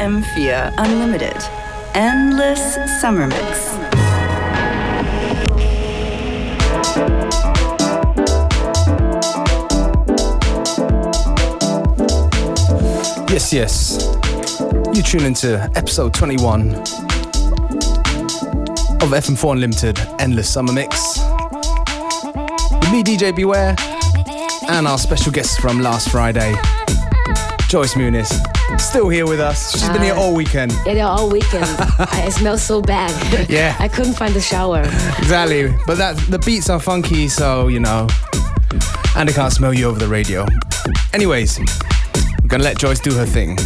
FM4 Unlimited. Endless Summer Mix. Yes, yes. You tune into episode 21 of FM4 Unlimited Endless Summer Mix. With me, DJ Beware, and our special guest from last Friday, Joyce Muniz. Still here with us. She's been here all weekend. Yeah, they're all weekend. I, it smells so bad. Yeah. I couldn't find the shower. Exactly. But that the beats are funky, so you know. And they can't smell you over the radio. Anyways, I'm gonna let Joyce do her thing.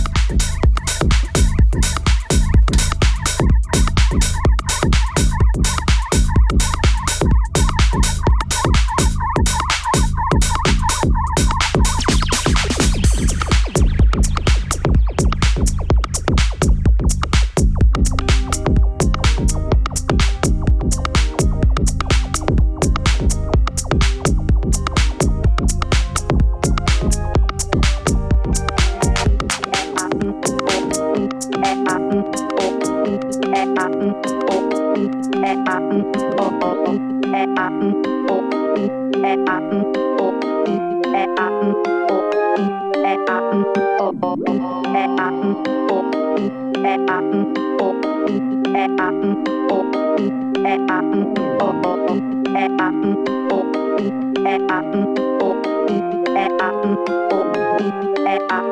E, A,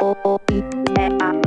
O, E, A,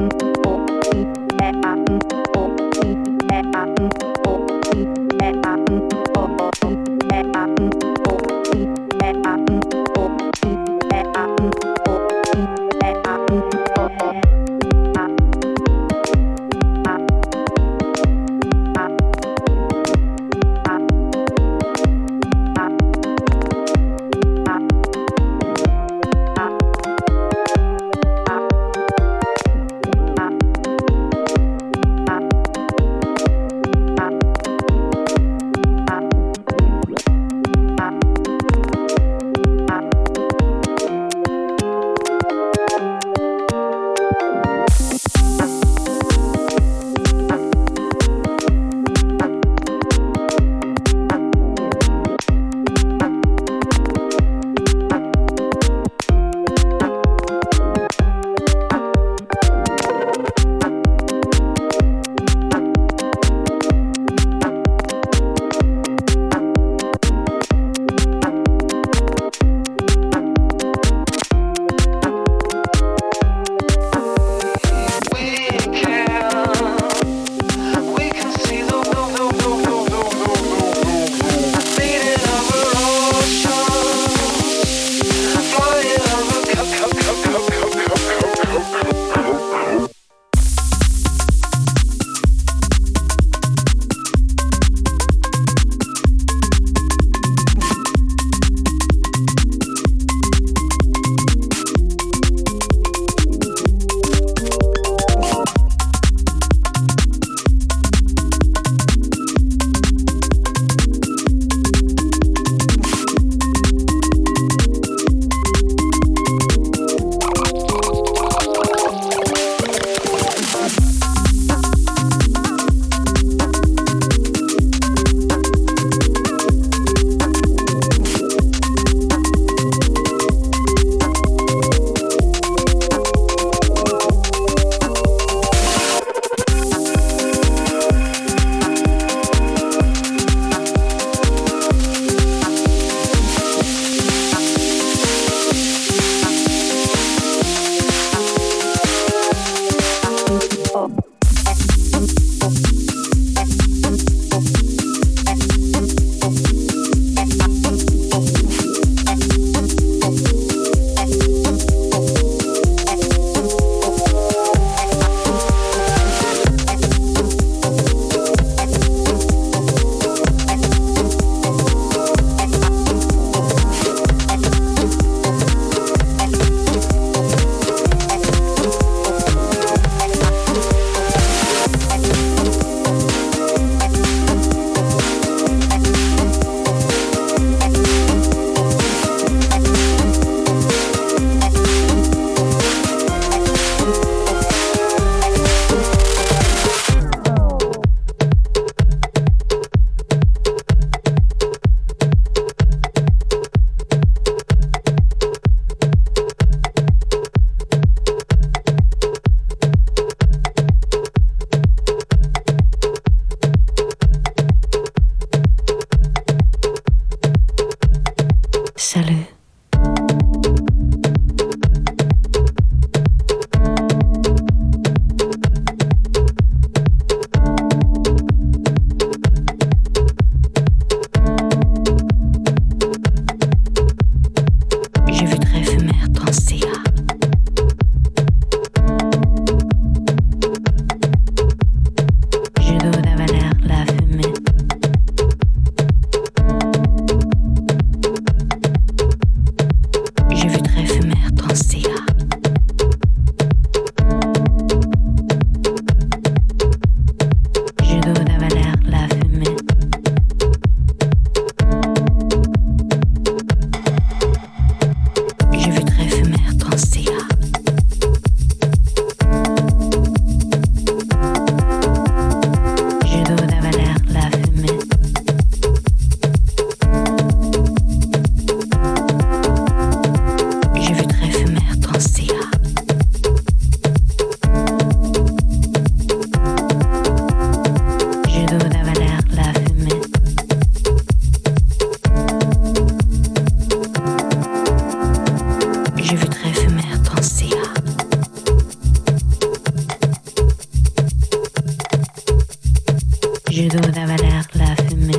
this way. You got hold of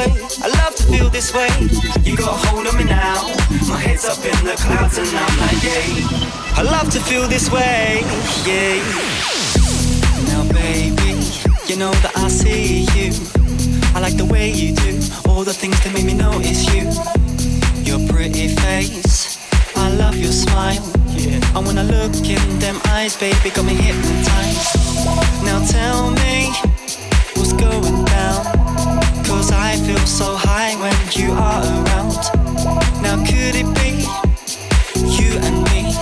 way, I love to feel this way. You got a hold of me now. My head's up in the clouds and I'm like, yay. I love to feel this way, yay. Now, baby, you know that I see you. I like the way you do all the things that make me notice you. Your pretty face, I love your smile. Yeah. And when I look in them eyes, baby, got me hypnotized. Now tell me what's going down. Cause I feel so high when you are around. Now could it be you and me?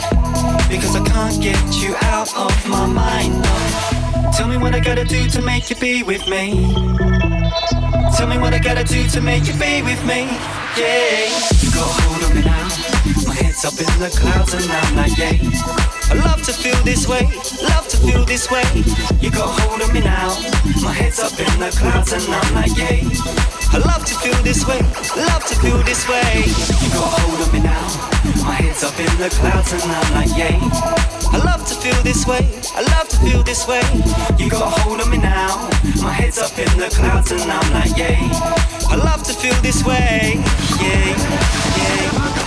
Because I can't get you out of my mind. No. Tell me what I gotta do to make you be with me. Tell me what I gotta do to make you be with me. Yeah. You got hold of me now. My head's up in the clouds and I'm like, yeah. I love to feel this way, love to feel this way. You got hold of me now. My head's up in the clouds and I'm like, yeah. I love to feel this way, love to feel this way. You got hold of me now. My head's up in the clouds and I'm like, yeah. I love to feel this way, I love to feel this way. You got hold of me now. My head's up in the clouds and I'm like, yeah. I love to feel this way, yeah, yeah,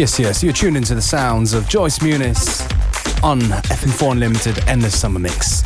Yes, yes, you're tuned into the sounds of Joyce Muniz on FM4 Unlimited Endless Summer Mix.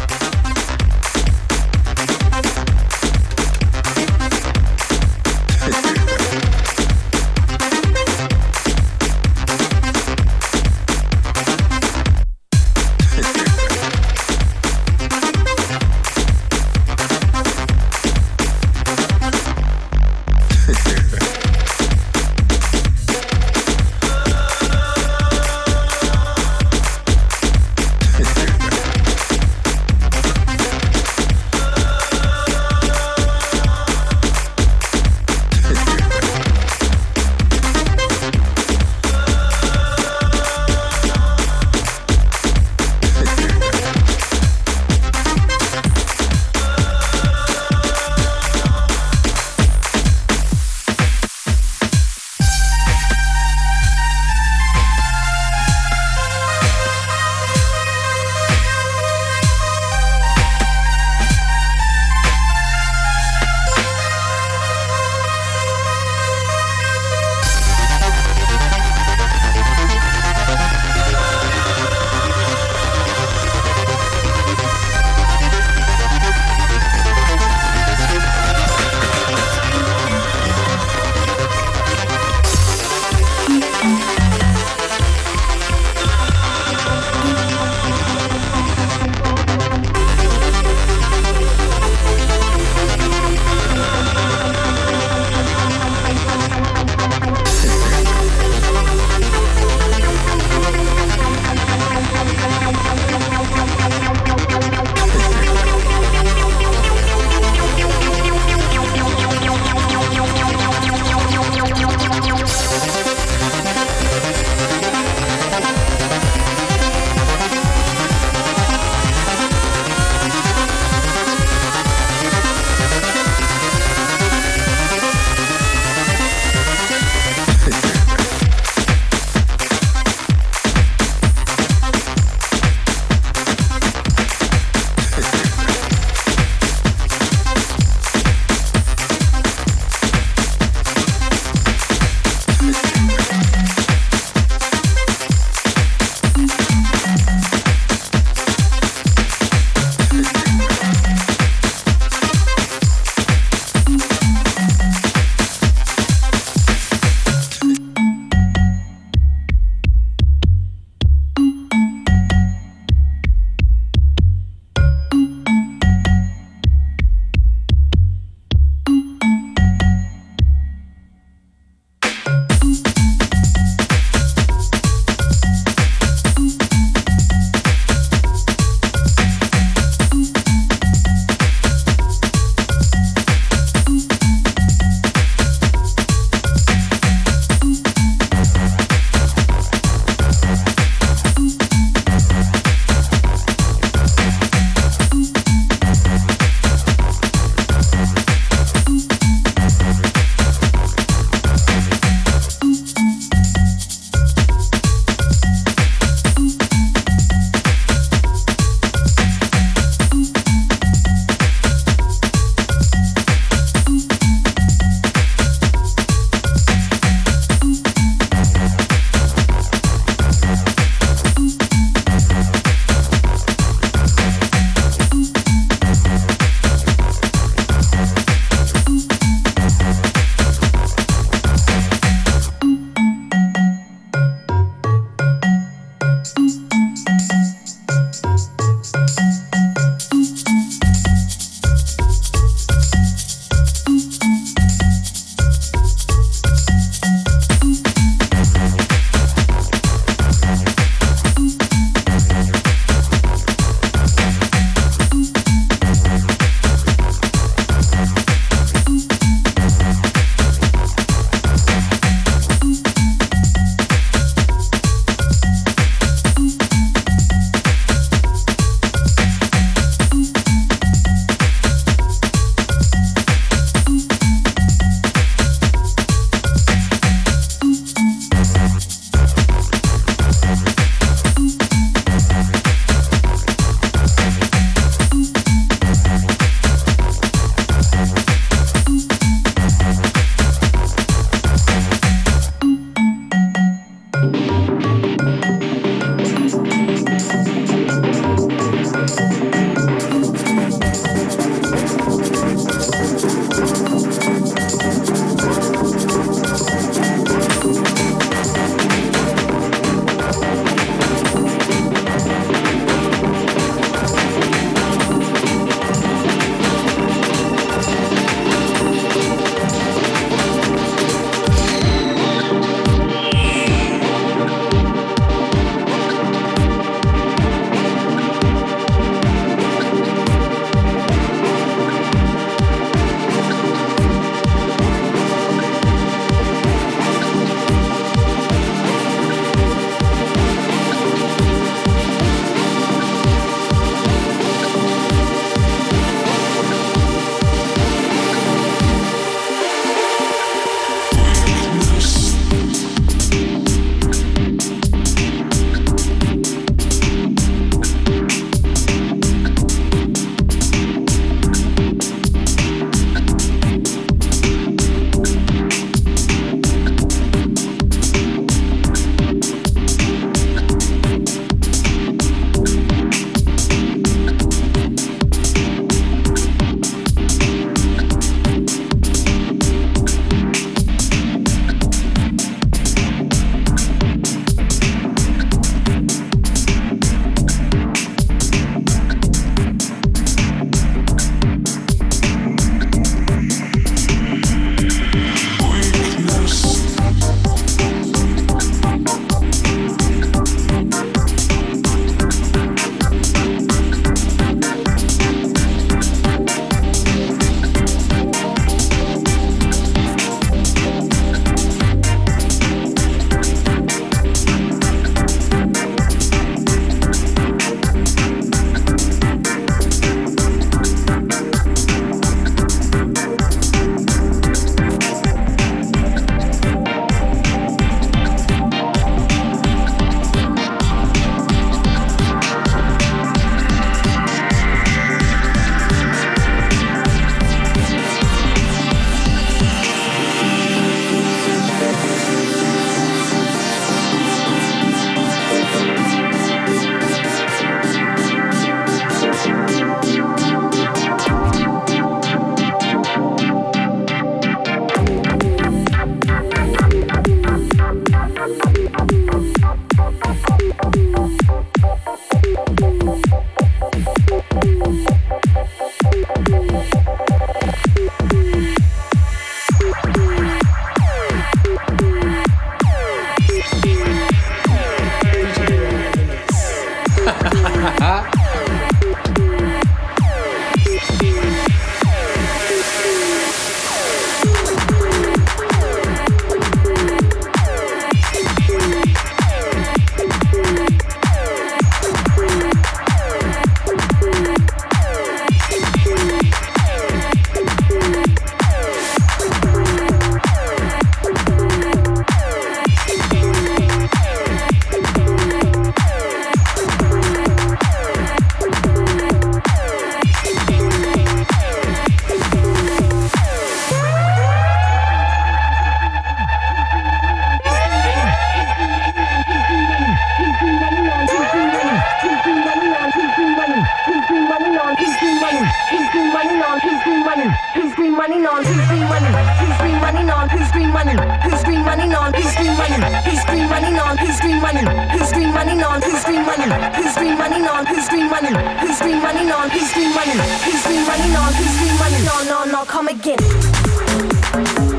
Who's green money? Who's green money non? Who's green money? No, no, no, come again.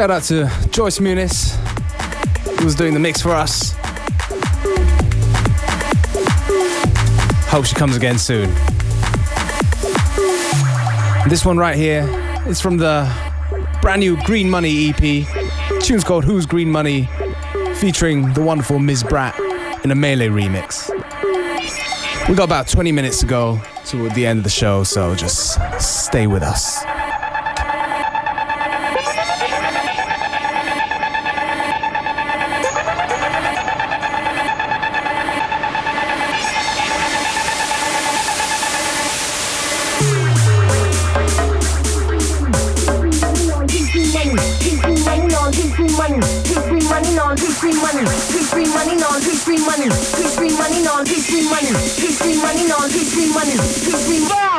Shout out to Joyce Muniz, who was doing the mix for us. Hope she comes again soon. This one right here is from the brand new Green Money EP. tune's called Who's Green Money, featuring the wonderful Ms. Brat in a Melee remix. We got about 20 minutes to go to the end of the show, so just stay with us. free money, free free money, non Peace, free money, peace free money, non Peace, free money, free free money.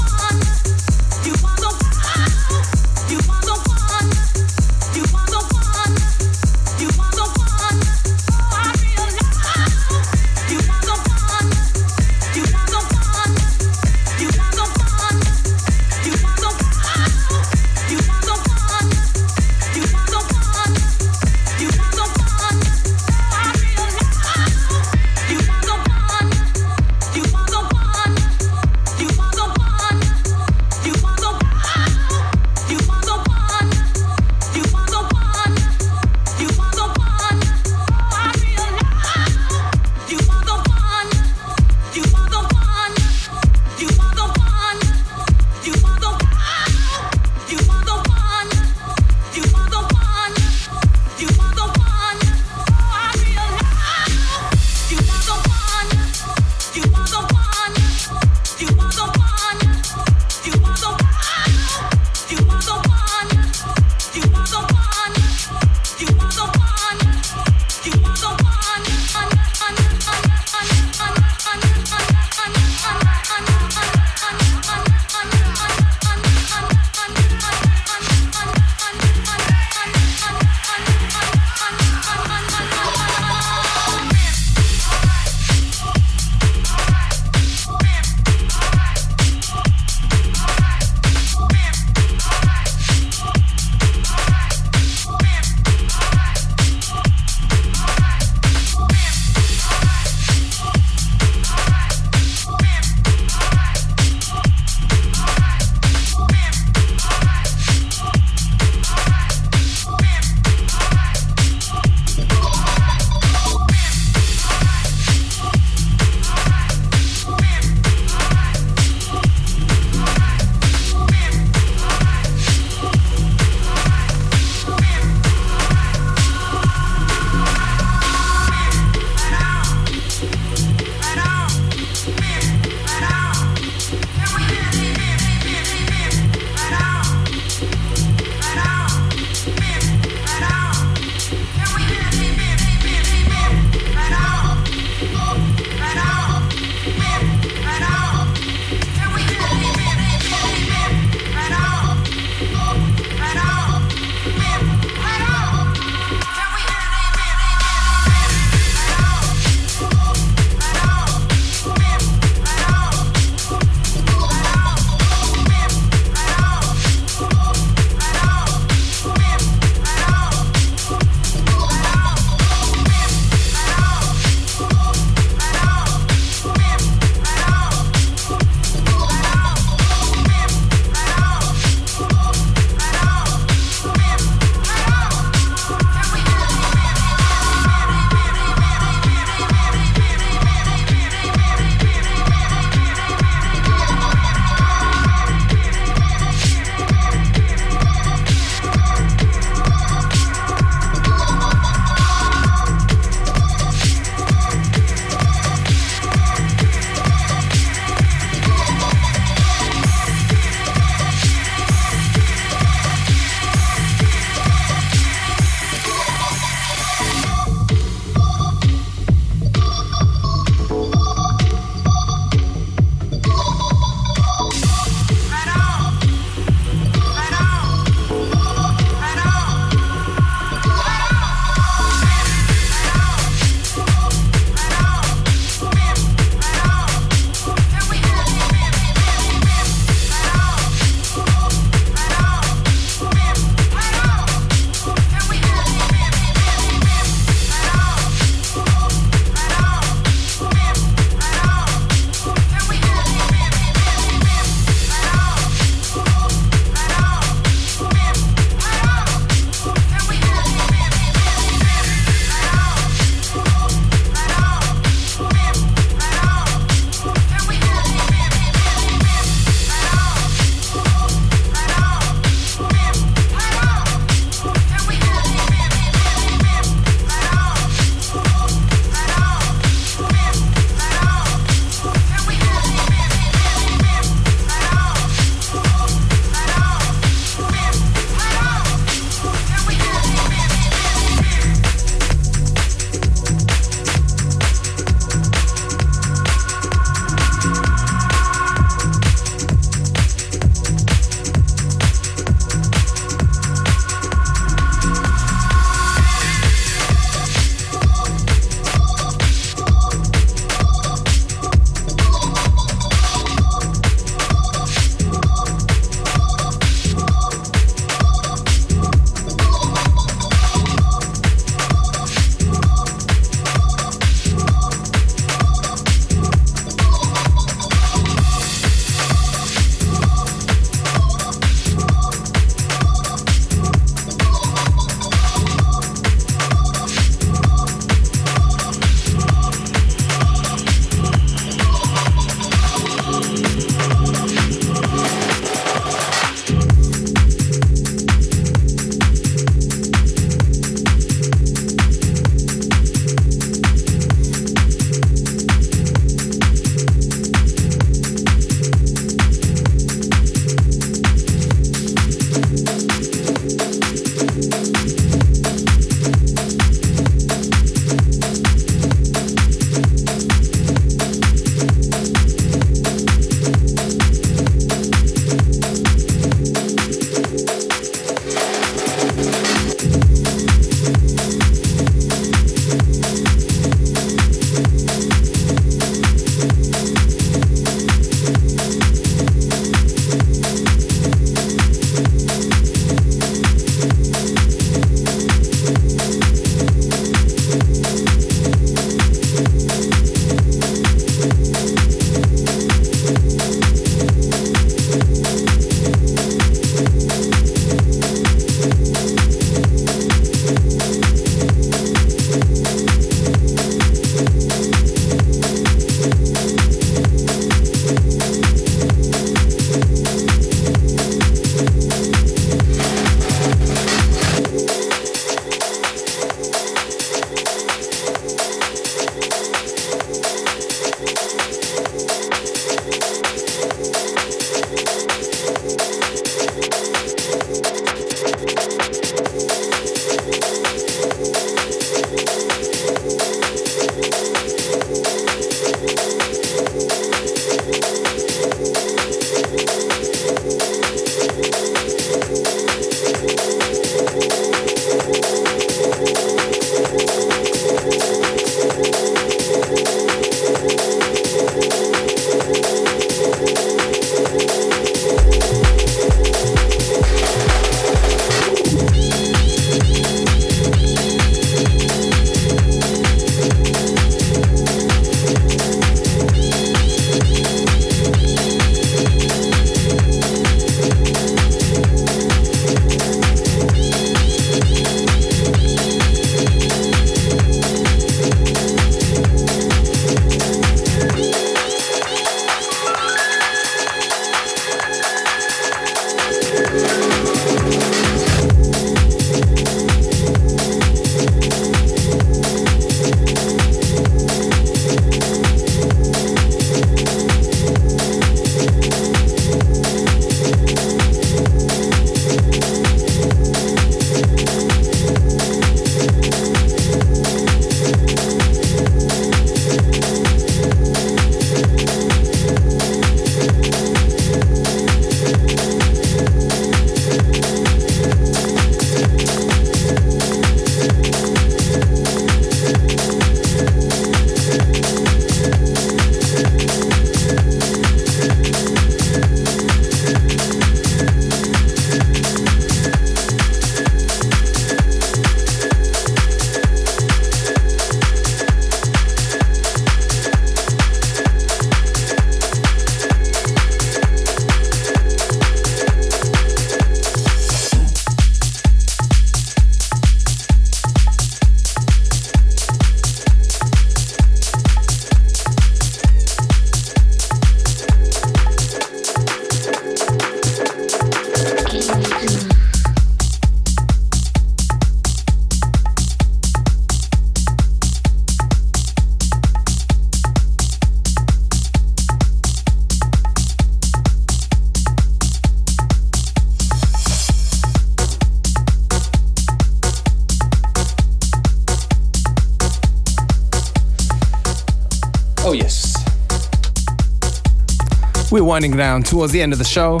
Winding down towards the end of the show.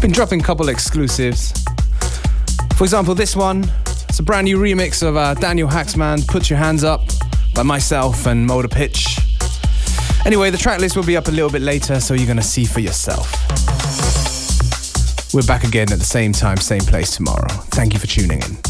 Been dropping a couple exclusives. For example, this one. It's a brand new remix of uh, Daniel Haaksman, Put Your Hands Up, by myself and Motor Pitch. Anyway, the track list will be up a little bit later, so you're gonna see for yourself. We're back again at the same time, same place tomorrow. Thank you for tuning in.